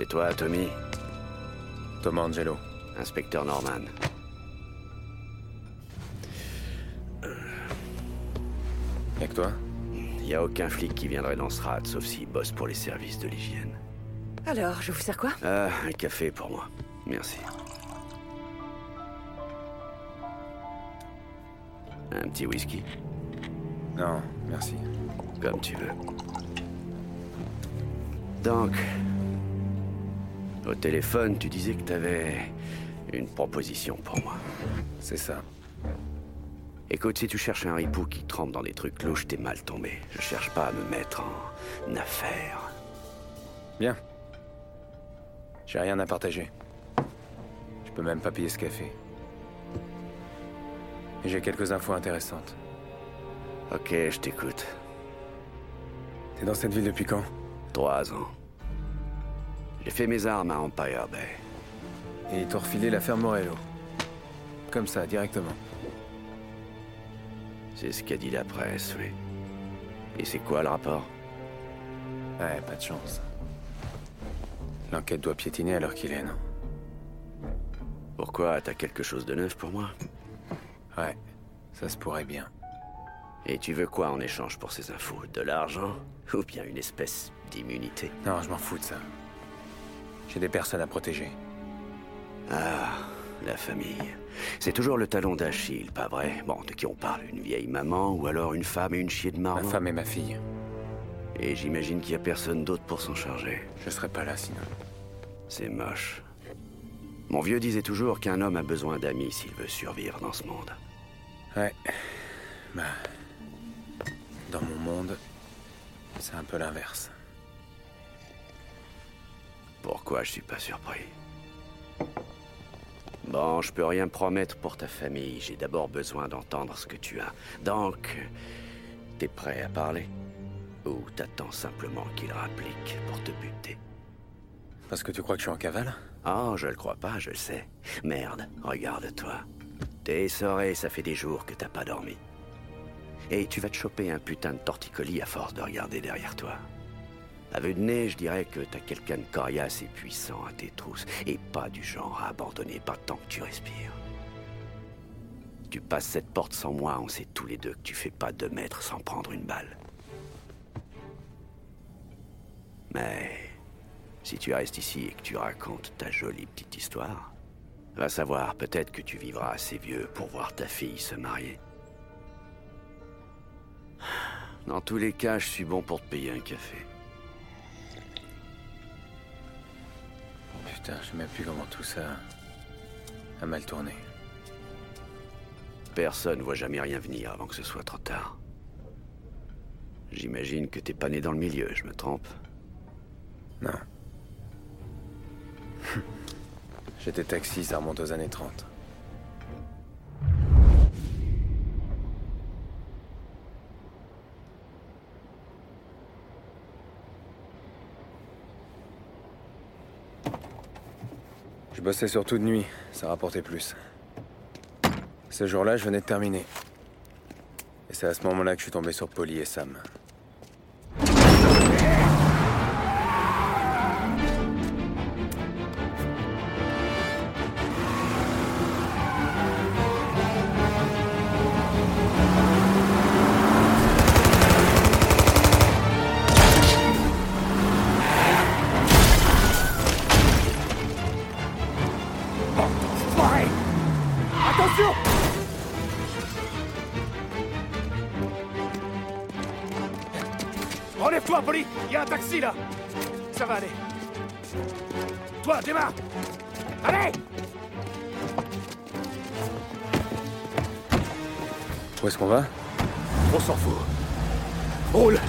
C'est toi, Tommy Thomas Angelo. Inspecteur Norman. Et que toi Y a aucun flic qui viendrait dans ce rad, sauf s'il bosse pour les services de l'hygiène. Alors, je vous sers quoi? Ah, un café pour moi. Merci. Un petit whisky? Non, merci. Comme tu veux. Donc, au téléphone, tu disais que t'avais une proposition pour moi. C'est ça. Écoute, si tu cherches un ripou qui trempe dans des trucs louches, t'es mal tombé. Je cherche pas à me mettre en affaire. Bien. J'ai rien à partager. Je peux même pas payer ce café. Et j'ai quelques infos intéressantes. Ok, je t'écoute. T'es dans cette ville depuis quand? Trois ans. J'ai fait mes armes à Empire Bay. Et ils t'ont refilé l'affaire Morello. Comme ça, directement. C'est ce qu'a dit la presse, oui. Et c'est quoi le rapport? Ouais, pas de chance. L'enquête doit piétiner à l'heure qu'il est, non? Pourquoi T'as quelque chose de neuf pour moi? Ouais, ça se pourrait bien. Et tu veux quoi en échange pour ces infos? De l'argent? Ou bien une espèce d'immunité? Non, je m'en fous de ça. J'ai des personnes à protéger. Ah, la famille. C'est toujours le talon d'Achille, pas vrai? Bon, de qui on parle? Une vieille maman ou alors une femme et une chier de Ma marron femme et ma fille. Et j'imagine qu'il y a personne d'autre pour s'en charger. Je serais pas là sinon. C'est moche. Mon vieux disait toujours qu'un homme a besoin d'amis s'il veut survivre dans ce monde. Ouais. Bah. Dans mon monde, c'est un peu l'inverse. Pourquoi je suis pas surpris Bon, je peux rien promettre pour ta famille. J'ai d'abord besoin d'entendre ce que tu as. Donc, t'es prêt à parler? Ou t'attends simplement qu'il rapplique pour te buter? Parce que tu crois que je suis en cavale? Oh, je le crois pas, je le sais. Merde, regarde-toi. T'es essoré, ça fait des jours que t'as pas dormi. Et tu vas te choper un putain de torticolis à force de regarder derrière toi. À vue nez, je dirais que t'as quelqu'un de coriace et puissant à tes trousses, et pas du genre à abandonner pas tant que tu respires. Tu passes cette porte sans moi, on sait tous les deux que tu fais pas deux mètres sans prendre une balle. Mais si tu restes ici et que tu racontes ta jolie petite histoire, va savoir, peut-être que tu vivras assez vieux pour voir ta fille se marier. Dans tous les cas, je suis bon pour te payer un café. Putain, je sais même plus comment tout ça a mal tourné. Personne voit jamais rien venir avant que ce soit trop tard. J'imagine que t'es pas né dans le milieu, je me trompe. Non. J'étais taxi, ça remonte aux années 30. Je bossais surtout de nuit, ça rapportait plus. Ce jour-là, je venais de terminer. Et c'est à ce moment-là que je suis tombé sur Polly et Sam. Taxi, là Ça va aller. Toi, démarre Allez Où est-ce qu'on va? On s'en fout. Roule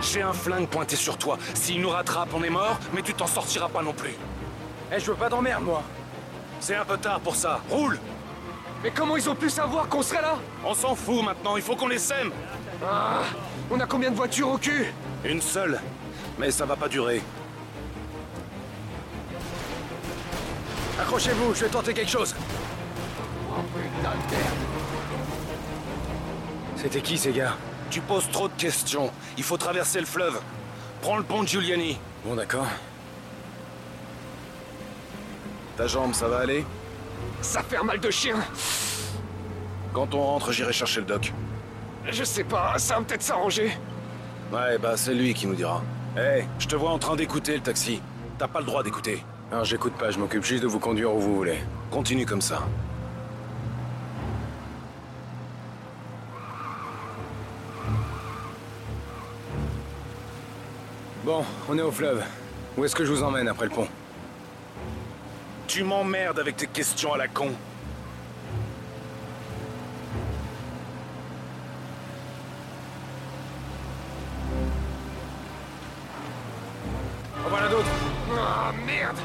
J'ai un flingue pointé sur toi. S'il nous rattrape, on est mort, mais tu t'en sortiras pas non plus. Eh, je veux pas d'emmerde, moi C'est un peu tard pour ça. Roule Mais comment ils ont pu savoir qu'on serait là On s'en fout maintenant, il faut qu'on les sème Ah On a combien de voitures au cul Une seule. Mais ça va pas durer. Accrochez-vous, je vais tenter quelque chose. C'était qui, ces gars Tu poses trop de questions. Il faut traverser le fleuve. Prends le pont de Giuliani. Bon, d'accord. Ta jambe, ça va aller Ça fait un mal de chien. Quand on rentre, j'irai chercher le doc. Je sais pas, ça va peut-être s'arranger. Ouais, bah c'est lui qui nous dira. Hé, je te vois en train d'écouter le taxi. T'as pas le droit d'écouter. Alors j'écoute pas, je m'occupe juste de vous conduire où vous voulez. Continue comme ça. Bon, on est au fleuve. Où est-ce que je vous emmène après le pont? Tu m'emmerdes avec tes questions à la con. En voilà d'autres Ah merde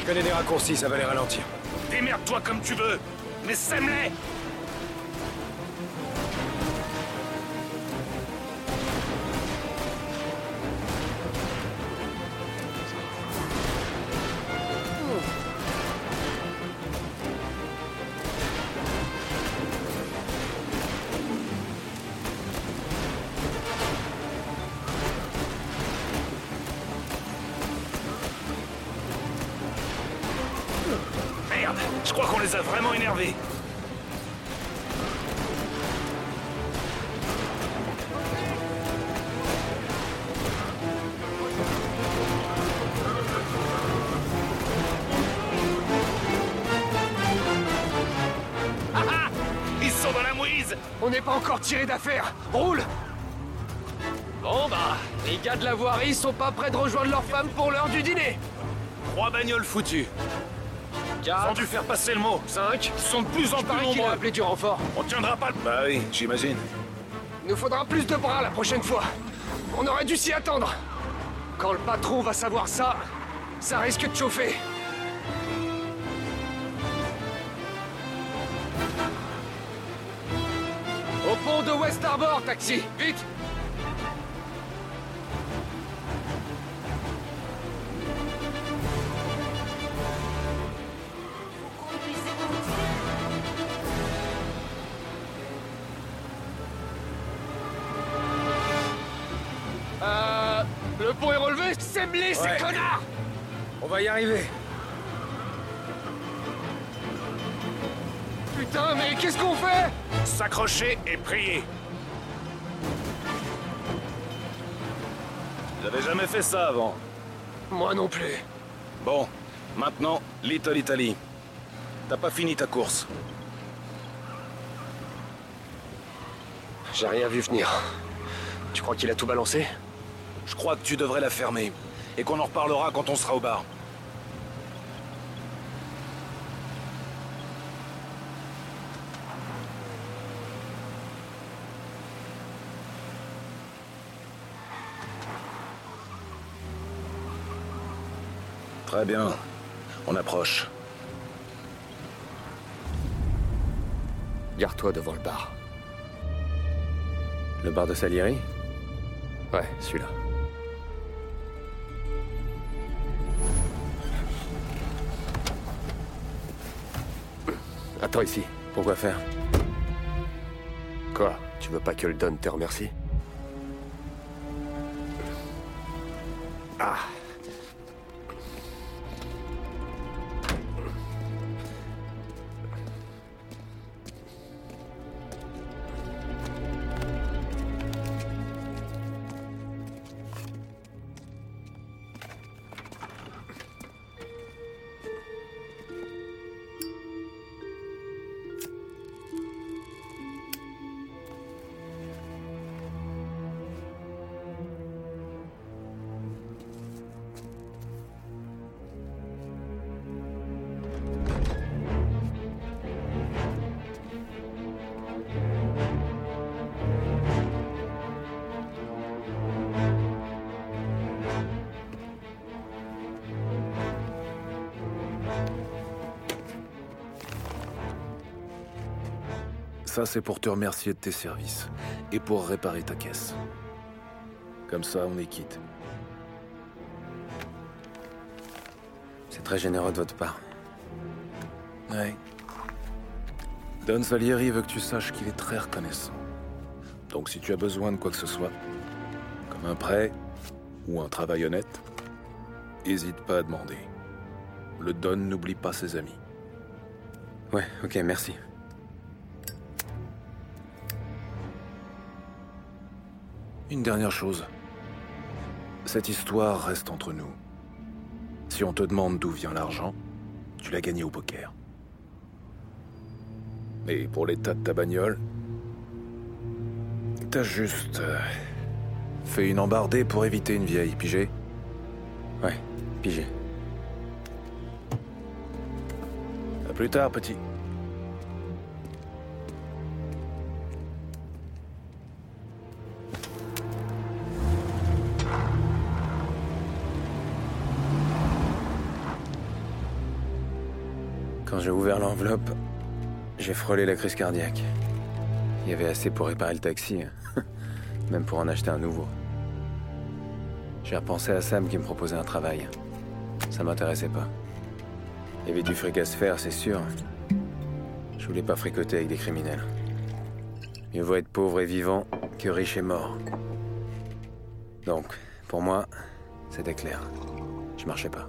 Je connais des raccourcis, ça va les ralentir. Démerde-toi comme tu veux, mais sème-les qu'on les a vraiment énervés. Ah ah Ils sont dans la mouise On n'est pas encore tiré d'affaire. Roule Bon bah, les gars de la voirie sont pas prêts de rejoindre leur femme pour l'heure du dîner. Trois bagnoles foutues. Ils ont 4, dû faire passer le mot. 5, Ils sont de plus en plus nombreux. appelé du renfort. On tiendra pas le... Bah oui, j'imagine. Il nous faudra plus de bras la prochaine fois. On aurait dû s'y attendre. Quand le patron va savoir ça, ça risque de chauffer. Au pont de West Harbor, taxi Vite va y arriver. Putain, mais qu'est-ce qu'on fait? S'accrocher et prier. J'avais jamais fait ça avant? Moi non plus. Bon, maintenant, Little Italy. T'as pas fini ta course. J'ai rien vu venir. Tu crois qu'il a tout balancé? Je crois que tu devrais la fermer. Et qu'on en reparlera quand on sera au bar. Très bien. On approche. Garde-toi devant le bar. Le bar de Salieri? Ouais, celui-là. Attends ici. Pourquoi faire? Quoi? Tu veux pas que le Don te remercie? Ah Ça, c'est pour te remercier de tes services. Et pour réparer ta caisse. Comme ça, on est quitte. C'est très généreux de votre part. Ouais. Don Salieri veut que tu saches qu'il est très reconnaissant. Donc si tu as besoin de quoi que ce soit, comme un prêt ou un travail honnête, hésite pas à demander. Le Don n'oublie pas ses amis. Ouais, ok, merci. Une dernière chose. Cette histoire reste entre nous. Si on te demande d'où vient l'argent, tu l'as gagné au poker. Mais pour l'état de ta bagnole, t'as juste euh, fait une embardée pour éviter une vieille, pigé? Ouais, pigé. À plus tard, petit. J'ai ouvert l'enveloppe, j'ai frôlé la crise cardiaque. Il y avait assez pour réparer le taxi, hein. même pour en acheter un nouveau. J'ai repensé à Sam qui me proposait un travail. Ça m'intéressait pas. Il y avait du fric à se faire, c'est sûr. Je voulais pas fricoter avec des criminels. Mieux vaut être pauvre et vivant que riche et mort. Donc, pour moi, c'était clair. Je marchais pas.